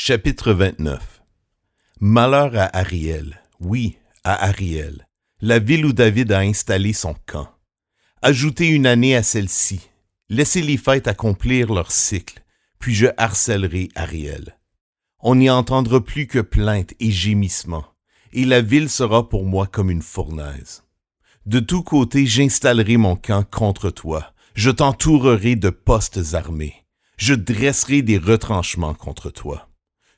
Chapitre 29 Malheur à Ariel, oui, à Ariel, la ville où David a installé son camp. Ajoutez une année à celle-ci, laissez les fêtes accomplir leur cycle, puis je harcèlerai Ariel. On n'y entendra plus que plaintes et gémissements, et la ville sera pour moi comme une fournaise. De tous côtés j'installerai mon camp contre toi, je t'entourerai de postes armés, je dresserai des retranchements contre toi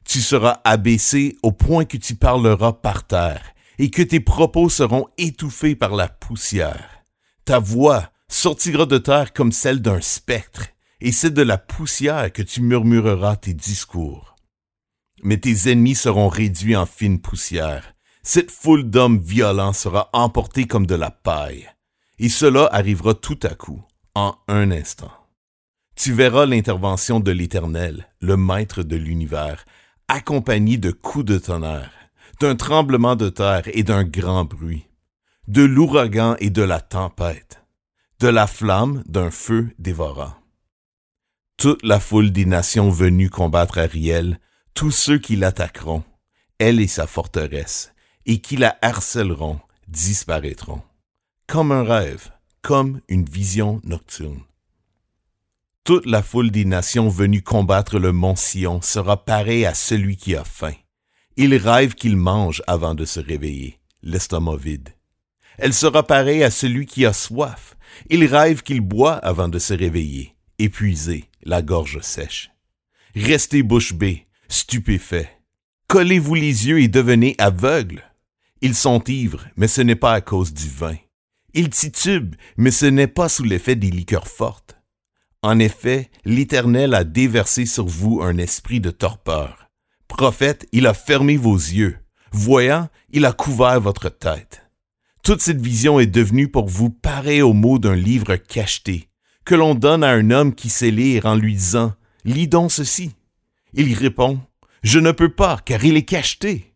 tu seras abaissé au point que tu parleras par terre, et que tes propos seront étouffés par la poussière. Ta voix sortira de terre comme celle d'un spectre, et c'est de la poussière que tu murmureras tes discours. Mais tes ennemis seront réduits en fine poussière. Cette foule d'hommes violents sera emportée comme de la paille. Et cela arrivera tout à coup, en un instant. Tu verras l'intervention de l'Éternel, le Maître de l'univers, accompagné de coups de tonnerre, d'un tremblement de terre et d'un grand bruit, de l'ouragan et de la tempête, de la flamme d'un feu dévorant. Toute la foule des nations venues combattre Ariel, tous ceux qui l'attaqueront, elle et sa forteresse, et qui la harcèleront, disparaîtront, comme un rêve, comme une vision nocturne. Toute la foule des nations venues combattre le mont Sion sera pareille à celui qui a faim. Il rêve qu'il mange avant de se réveiller, l'estomac vide. Elle sera pareille à celui qui a soif. Il rêve qu'il boit avant de se réveiller, épuisé, la gorge sèche. Restez bouche bée, stupéfait. Collez-vous les yeux et devenez aveugles. Ils sont ivres, mais ce n'est pas à cause du vin. Ils titubent, mais ce n'est pas sous l'effet des liqueurs fortes. En effet, l'Éternel a déversé sur vous un esprit de torpeur. Prophète, il a fermé vos yeux. Voyant, il a couvert votre tête. Toute cette vision est devenue pour vous pareille au mot d'un livre cacheté, que l'on donne à un homme qui sait lire en lui disant Lis donc ceci. Il répond Je ne peux pas, car il est cacheté.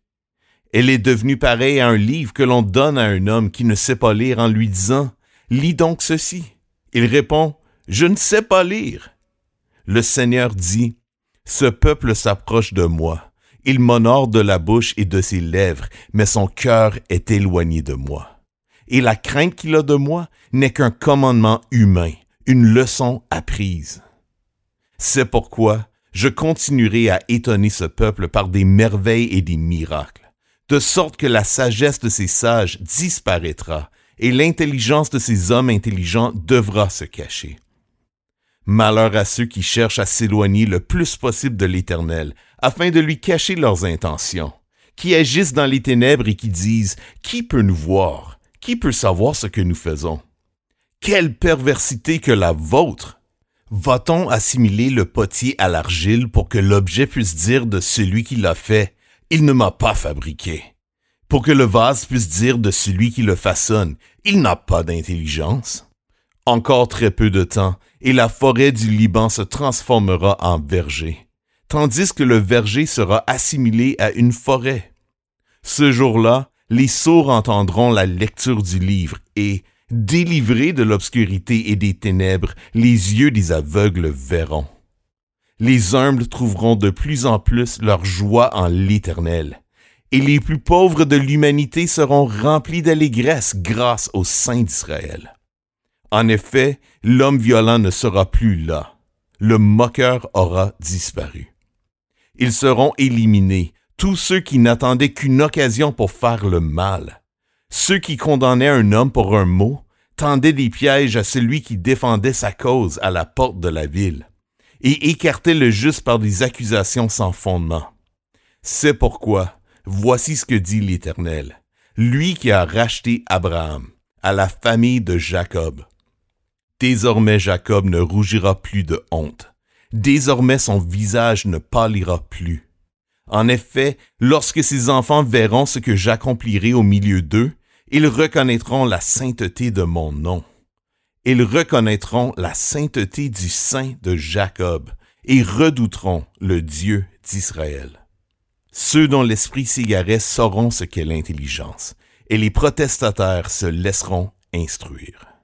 Elle est devenue pareille à un livre que l'on donne à un homme qui ne sait pas lire en lui disant Lis donc ceci. Il répond je ne sais pas lire. Le Seigneur dit, Ce peuple s'approche de moi. Il m'honore de la bouche et de ses lèvres, mais son cœur est éloigné de moi. Et la crainte qu'il a de moi n'est qu'un commandement humain, une leçon apprise. C'est pourquoi je continuerai à étonner ce peuple par des merveilles et des miracles, de sorte que la sagesse de ces sages disparaîtra, et l'intelligence de ces hommes intelligents devra se cacher. Malheur à ceux qui cherchent à s'éloigner le plus possible de l'Éternel, afin de lui cacher leurs intentions, qui agissent dans les ténèbres et qui disent Qui peut nous voir? Qui peut savoir ce que nous faisons? Quelle perversité que la vôtre! Va-t-on assimiler le potier à l'argile pour que l'objet puisse dire de celui qui l'a fait Il ne m'a pas fabriqué Pour que le vase puisse dire de celui qui le façonne Il n'a pas d'intelligence encore très peu de temps, et la forêt du Liban se transformera en verger, tandis que le verger sera assimilé à une forêt. Ce jour-là, les sourds entendront la lecture du livre, et, délivrés de l'obscurité et des ténèbres, les yeux des aveugles verront. Les humbles trouveront de plus en plus leur joie en l'Éternel, et les plus pauvres de l'humanité seront remplis d'allégresse grâce au Saint d'Israël. En effet, l'homme violent ne sera plus là. Le moqueur aura disparu. Ils seront éliminés, tous ceux qui n'attendaient qu'une occasion pour faire le mal. Ceux qui condamnaient un homme pour un mot tendaient des pièges à celui qui défendait sa cause à la porte de la ville, et écartaient le juste par des accusations sans fondement. C'est pourquoi, voici ce que dit l'Éternel, lui qui a racheté Abraham, à la famille de Jacob, Désormais Jacob ne rougira plus de honte. Désormais son visage ne pâlira plus. En effet, lorsque ses enfants verront ce que j'accomplirai au milieu d'eux, ils reconnaîtront la sainteté de mon nom. Ils reconnaîtront la sainteté du Saint de Jacob et redouteront le Dieu d'Israël. Ceux dont l'esprit s'égarait sauront ce qu'est l'intelligence, et les protestataires se laisseront instruire.